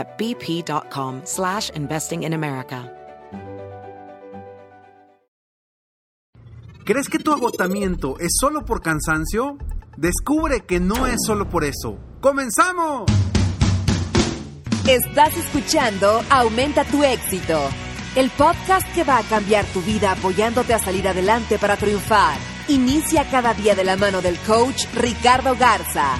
at bp.com slash investing in America. ¿Crees que tu agotamiento es solo por cansancio? Descubre que no es solo por eso. ¡Comenzamos! Estás escuchando Aumenta tu éxito, el podcast que va a cambiar tu vida apoyándote a salir adelante para triunfar. Inicia cada día de la mano del coach Ricardo Garza,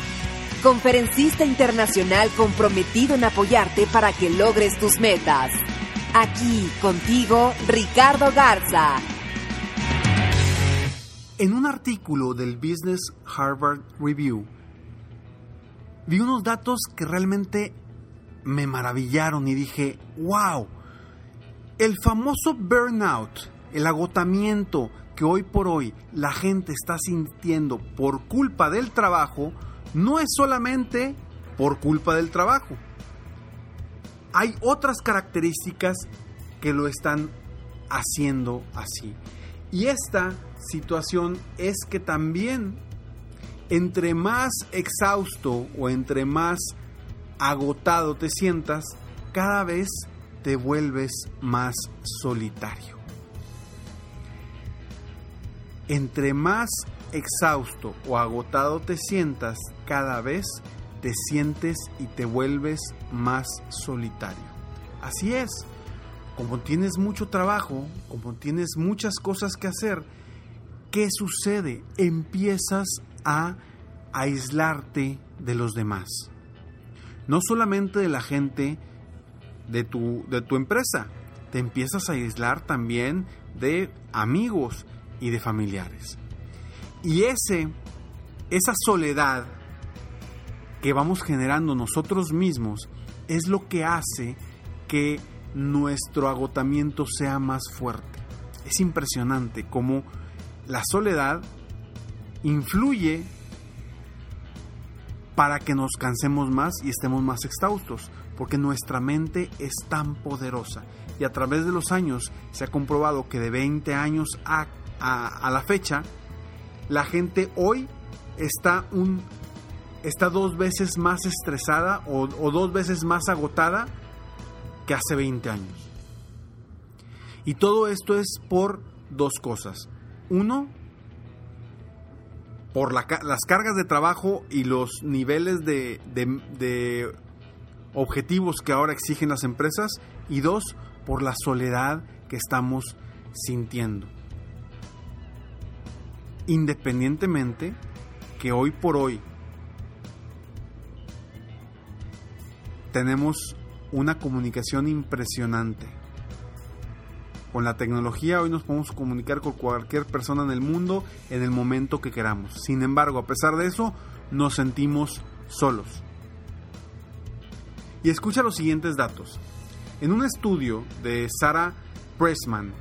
conferencista internacional comprometido en apoyarte para que logres tus metas. Aquí contigo, Ricardo Garza. En un artículo del Business Harvard Review, vi unos datos que realmente me maravillaron y dije, wow, el famoso burnout, el agotamiento que hoy por hoy la gente está sintiendo por culpa del trabajo, no es solamente por culpa del trabajo. Hay otras características que lo están haciendo así. Y esta situación es que también entre más exhausto o entre más agotado te sientas, cada vez te vuelves más solitario. Entre más exhausto o agotado te sientas, cada vez te sientes y te vuelves más solitario. Así es, como tienes mucho trabajo, como tienes muchas cosas que hacer, ¿qué sucede? Empiezas a aislarte de los demás. No solamente de la gente de tu, de tu empresa, te empiezas a aislar también de amigos y de familiares. Y ese, esa soledad que vamos generando nosotros mismos es lo que hace que nuestro agotamiento sea más fuerte. Es impresionante cómo la soledad influye para que nos cansemos más y estemos más exhaustos, porque nuestra mente es tan poderosa y a través de los años se ha comprobado que de 20 años a, a, la fecha, la gente hoy está, un, está dos veces más estresada o, dos veces más agotada que hace 20 años. Y todo esto es por dos cosas. Uno, por las cargas de trabajo y los niveles de, objetivos que ahora exigen las empresas. Y dos, por la soledad que estamos sintiendo. Independientemente que hoy por hoy tenemos una comunicación impresionante. Con la tecnología hoy nos podemos comunicar con cualquier persona en el mundo en el momento que queramos. Sin embargo, a pesar de eso, nos sentimos solos. Y escucha los siguientes datos. En un estudio de Sarah Pressman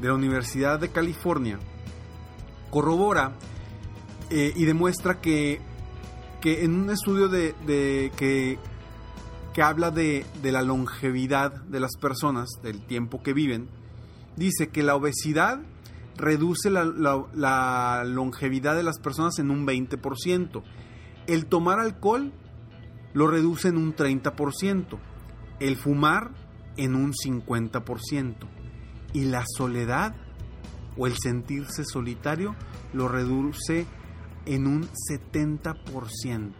de la Universidad de California, corrobora eh, y demuestra que, que en un estudio de, de que que habla de, la longevidad de las personas, del tiempo que viven, dice que la obesidad reduce la, la, longevidad de las personas en un 20%. El tomar alcohol lo reduce en un 30%. El fumar en un 50%. Y la soledad o el sentirse solitario lo reduce en un 70%.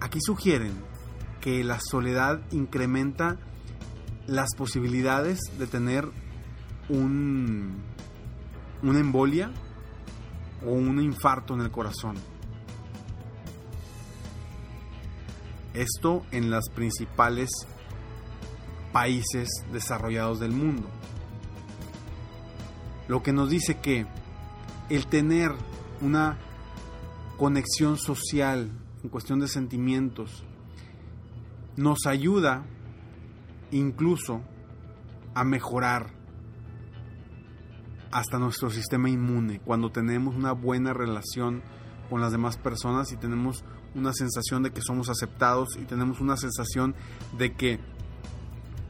Aquí sugieren que la soledad incrementa las posibilidades de tener un, una embolia o un infarto en el corazón. Esto en los principales países desarrollados del mundo. Lo que nos dice que el tener una conexión social en cuestión de sentimientos nos ayuda incluso a mejorar hasta nuestro sistema inmune cuando tenemos una buena relación con las demás personas y tenemos una sensación de que somos aceptados y tenemos una sensación de que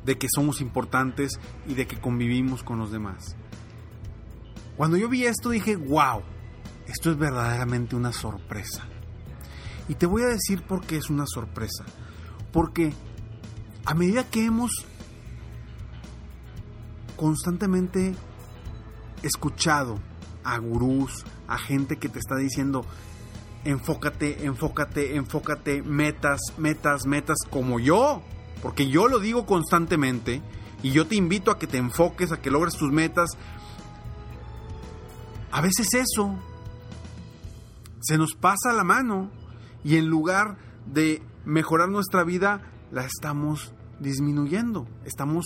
de que somos importantes y de que convivimos con los demás. Cuando yo vi esto dije, wow, esto es verdaderamente una sorpresa. Y te voy a decir por qué es una sorpresa. Porque a medida que hemos constantemente escuchado a gurús, a gente que te está diciendo, enfócate, enfócate, enfócate, metas, metas, metas, como yo, porque yo lo digo constantemente y yo te invito a que te enfoques, a que logres tus metas. A veces eso se nos pasa la mano y en lugar de mejorar nuestra vida, la estamos disminuyendo, estamos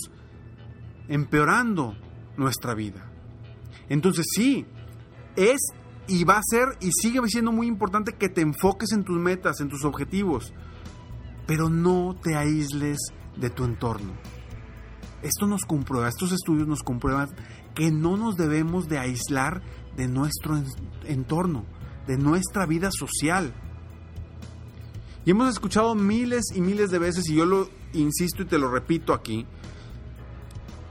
empeorando nuestra vida. Entonces sí, es y va a ser y sigue siendo muy importante que te enfoques en tus metas, en tus objetivos, pero no te aísles de tu entorno. Esto nos comprueba, estos estudios nos comprueban que no nos debemos de aislar de nuestro entorno, de nuestra vida social. Y hemos escuchado miles y miles de veces, y yo lo insisto y te lo repito aquí,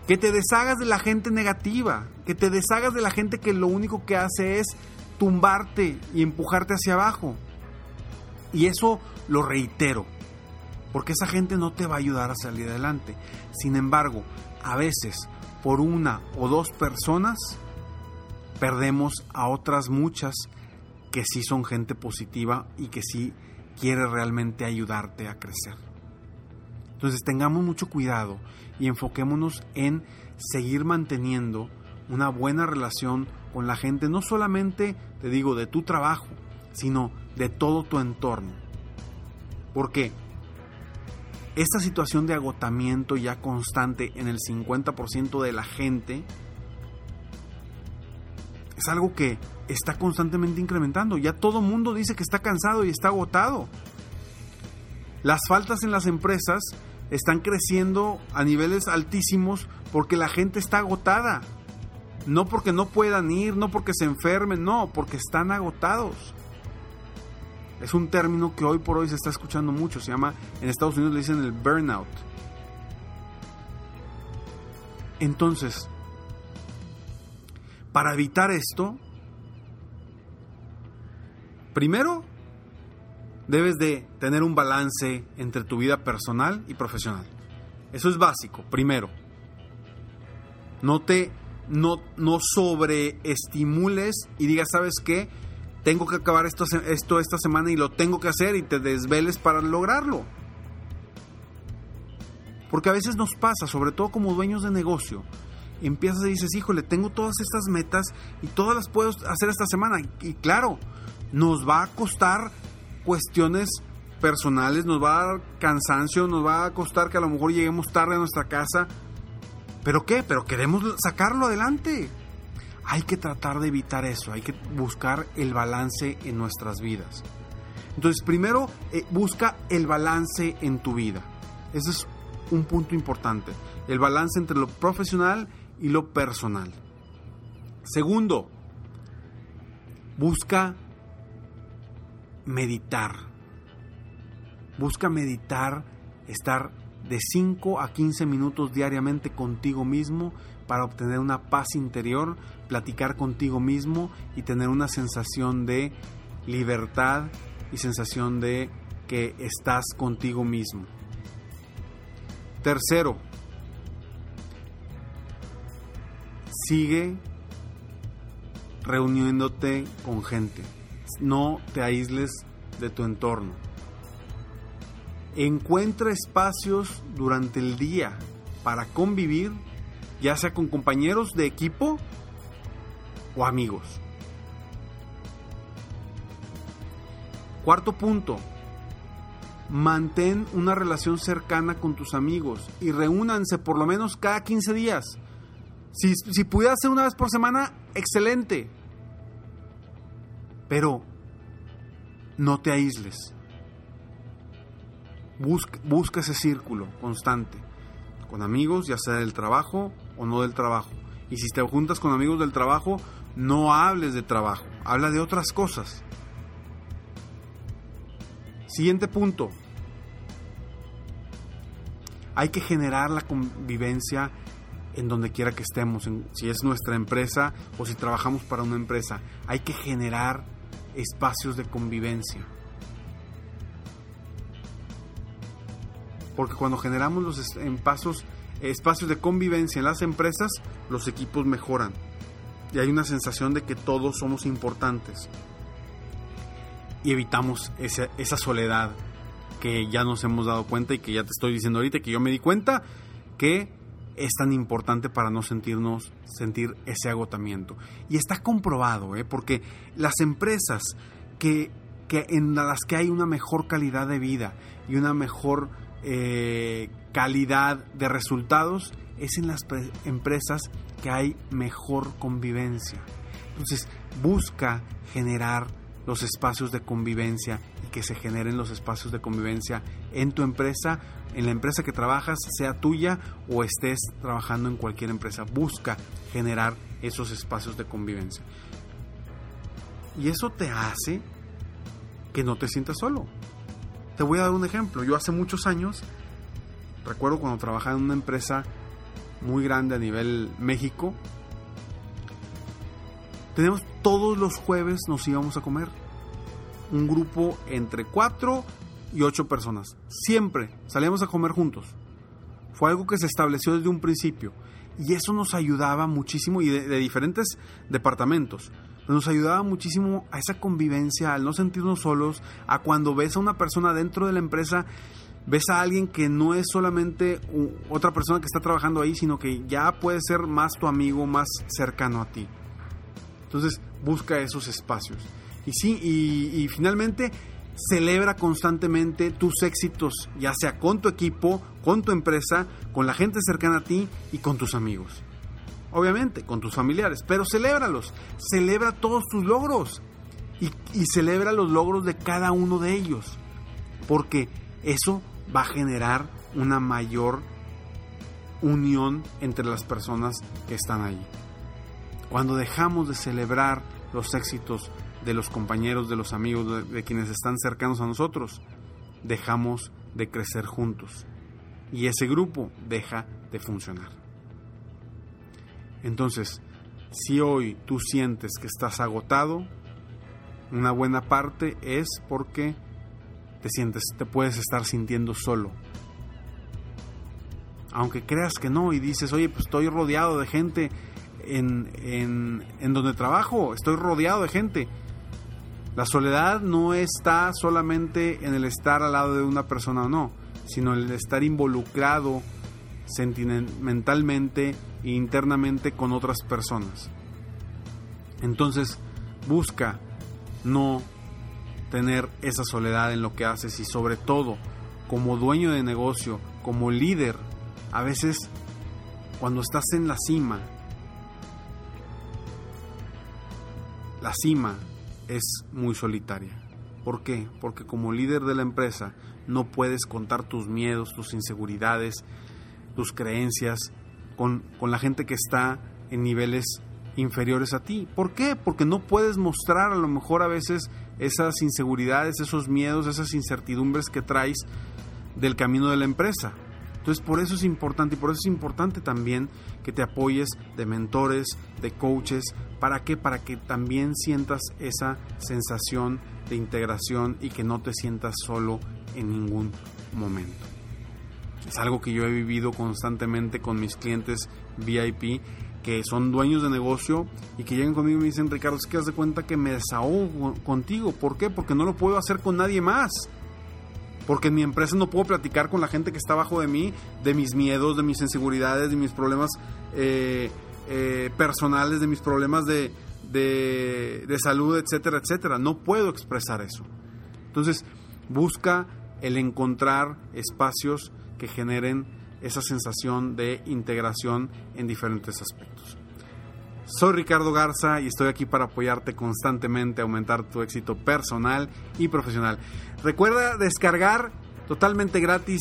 que te deshagas de la gente negativa, que te deshagas de la gente que lo único que hace es tumbarte y empujarte hacia abajo. Y eso lo reitero, porque esa gente no te va a ayudar a salir adelante. Sin embargo, a veces, por una o dos personas, perdemos a otras muchas que sí son gente positiva y que sí quiere realmente ayudarte a crecer. Entonces tengamos mucho cuidado y enfoquémonos en seguir manteniendo una buena relación con la gente, no solamente, te digo, de tu trabajo, sino de todo tu entorno. Porque esta situación de agotamiento ya constante en el 50% de la gente es algo que está constantemente incrementando. Ya todo mundo dice que está cansado y está agotado. Las faltas en las empresas están creciendo a niveles altísimos porque la gente está agotada. No porque no puedan ir, no porque se enfermen, no, porque están agotados. Es un término que hoy por hoy se está escuchando mucho, se llama, en Estados Unidos le dicen el burnout. Entonces, para evitar esto, primero debes de tener un balance entre tu vida personal y profesional. Eso es básico, primero. No te no, no sobreestimules y digas, ¿sabes qué? Tengo que acabar esto, esta semana y lo tengo que hacer y te desveles para lograrlo. Porque a veces nos pasa, sobre todo como dueños de negocio, empiezas y dices, híjole, tengo todas estas metas y todas las puedo hacer esta semana. Y, claro, nos va a costar cuestiones personales, nos va a dar cansancio, nos va a costar que a lo mejor lleguemos tarde a nuestra casa. ¿Pero qué? Pero queremos sacarlo adelante. Hay que tratar de evitar eso, hay que buscar el balance en nuestras vidas. Entonces, primero, eh, busca el balance en tu vida. Ese es un punto importante. El balance entre lo profesional y lo personal. Segundo, busca meditar. Busca meditar, estar de 5 a 15 minutos diariamente contigo mismo para obtener una paz interior, platicar contigo mismo y tener una sensación de libertad y sensación de que estás contigo mismo. Tercero, sigue reuniéndote con gente. No te aísles de tu entorno. Encuentra espacios durante el día para convivir, ya sea con compañeros de equipo o amigos. Cuarto punto, mantén una relación cercana con tus amigos y reúnanse por lo menos cada 15 días. Si, si pudiera ser una vez por semana, excelente. Pero no te aísles. Busca ese círculo constante. Con amigos, ya sea del trabajo o no del trabajo. Y si te juntas con amigos del trabajo, no hables de trabajo. Habla de otras cosas. Siguiente punto. Hay que generar la convivencia en donde quiera que estemos, si es nuestra empresa o si trabajamos para una empresa. Hay que generar espacios de convivencia. Porque cuando generamos los espacios, espacios de convivencia en las empresas, los equipos mejoran. Y hay una sensación de que todos somos importantes y evitamos esa, esa soledad que ya nos hemos dado cuenta y que ya te estoy diciendo ahorita que yo me di cuenta que es tan importante para no sentirnos sentir ese agotamiento y está comprobado ¿eh? porque las empresas que, que, en las que hay una mejor calidad de vida y una mejor eh, calidad de resultados es en las empresas que hay mejor convivencia entonces busca generar los espacios de convivencia y que se generen los espacios de convivencia en tu empresa, en la empresa que trabajas, sea tuya o estés trabajando en cualquier empresa. Busca generar esos espacios de convivencia. Y eso te hace que no te sientas solo. Te voy a dar un ejemplo. Yo hace muchos años, recuerdo cuando trabajaba en una empresa muy grande a nivel México, tenemos todos los jueves nos íbamos a comer. Un grupo entre 4 y 8 personas. Siempre salíamos a comer juntos. Fue algo que se estableció desde un principio. Y eso nos ayudaba muchísimo, y de, de diferentes departamentos. Nos ayudaba muchísimo a esa convivencia, al no sentirnos solos, a cuando ves a una persona dentro de la empresa ves a alguien que no es solamente otra persona que está trabajando ahí, sino que ya puede ser más tu amigo, más cercano a ti. Entonces, busca esos espacios. Y sí, y, finalmente celebra constantemente tus éxitos, ya sea con tu equipo, con tu empresa, con la gente cercana a ti y con tus amigos. Obviamente, con tus familiares, pero celébralos. Celebra todos tus logros y, celebra los logros de cada uno de ellos. Porque eso va a generar una mayor unión entre las personas que están ahí. Cuando dejamos de celebrar los éxitos de los compañeros, de los amigos, de, quienes están cercanos a nosotros, dejamos de crecer juntos y ese grupo deja de funcionar. Entonces, si hoy tú sientes que estás agotado, una buena parte es porque te sientes, te puedes estar sintiendo solo. Aunque creas que no y dices, oye, pues estoy rodeado de gente en, en, donde trabajo, estoy rodeado de gente. La soledad no está solamente en el estar al lado de una persona o no, sino en el estar involucrado sentimentalmente internamente con otras personas. Entonces, busca no tener esa soledad en lo que haces y sobre todo, como dueño de negocio, como líder, a veces cuando estás en la cima, la cima es muy solitaria. ¿Por qué? Porque como líder de la empresa no puedes contar tus miedos, tus inseguridades, tus creencias con, la gente que está en niveles inferiores a ti. ¿Por qué? Porque no puedes mostrar a lo mejor a veces esas inseguridades, esos miedos, esas incertidumbres que traes del camino de la empresa. Entonces por eso es importante y por eso es importante también que te apoyes de mentores, de coaches. ¿Para qué? Para que también sientas esa sensación de integración y que no te sientas solo en ningún momento. Es algo que yo he vivido constantemente con mis clientes VIP que son dueños de negocio y que llegan conmigo y me dicen, Ricardo, es que das de cuenta que me desahogo contigo. ¿Por qué? Porque no lo puedo hacer con nadie más. Porque en mi empresa no puedo platicar con la gente que está abajo de mí de mis miedos, de mis inseguridades, de mis problemas eh, eh, personales, de mis problemas de, de salud, etcétera, etcétera. No puedo expresar eso. Entonces, busca el encontrar espacios que generen esa sensación de integración en diferentes aspectos. Soy Ricardo Garza y estoy aquí para apoyarte constantemente a aumentar tu éxito personal y profesional. Recuerda descargar totalmente gratis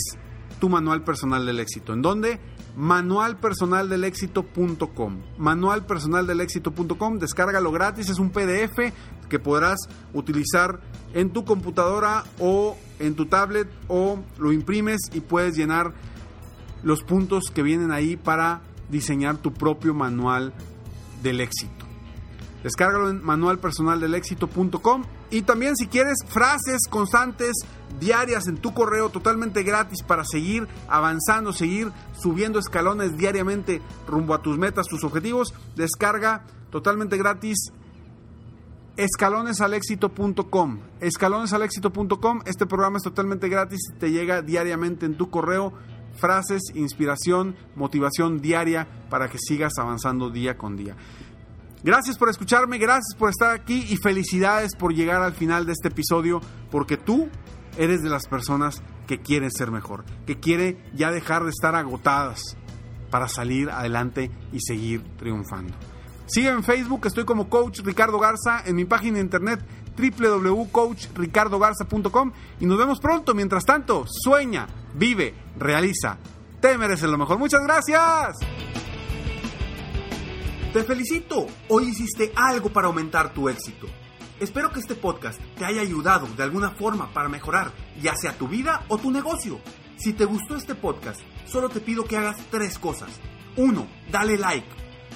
tu manual personal del éxito. ¿En dónde? manualpersonaldelexito.com. Manualpersonaldelexito.com, descárgalo gratis, es un PDF que podrás utilizar en tu computadora o en tu tablet o lo imprimes y puedes llenar los puntos que vienen ahí para diseñar tu propio manual del éxito. Descárgalo en manualpersonaldelexito.com y también si quieres frases constantes, diarias en tu correo totalmente gratis para seguir avanzando, seguir subiendo escalones diariamente rumbo a tus metas, tus objetivos, descarga totalmente gratis escalonesalexito.com. Escalonesalexito.com, este programa es totalmente gratis, te llega diariamente en tu correo frases, inspiración, motivación diaria para que sigas avanzando día con día. Gracias por escucharme, gracias por estar aquí y felicidades por llegar al final de este episodio porque tú eres de las personas que quieren ser mejor, que quiere ya dejar de estar agotadas para salir adelante y seguir triunfando. Sígueme en Facebook, estoy como Coach Ricardo Garza, en mi página de internet www.coachricardogarza.com y nos vemos pronto. Mientras tanto, sueña, vive, realiza. Te mereces lo mejor. Muchas gracias. Te felicito. Hoy hiciste algo para aumentar tu éxito. Espero que este podcast te haya ayudado de alguna forma para mejorar ya sea tu vida o tu negocio. Si te gustó este podcast, solo te pido que hagas tres cosas. 1. Dale like.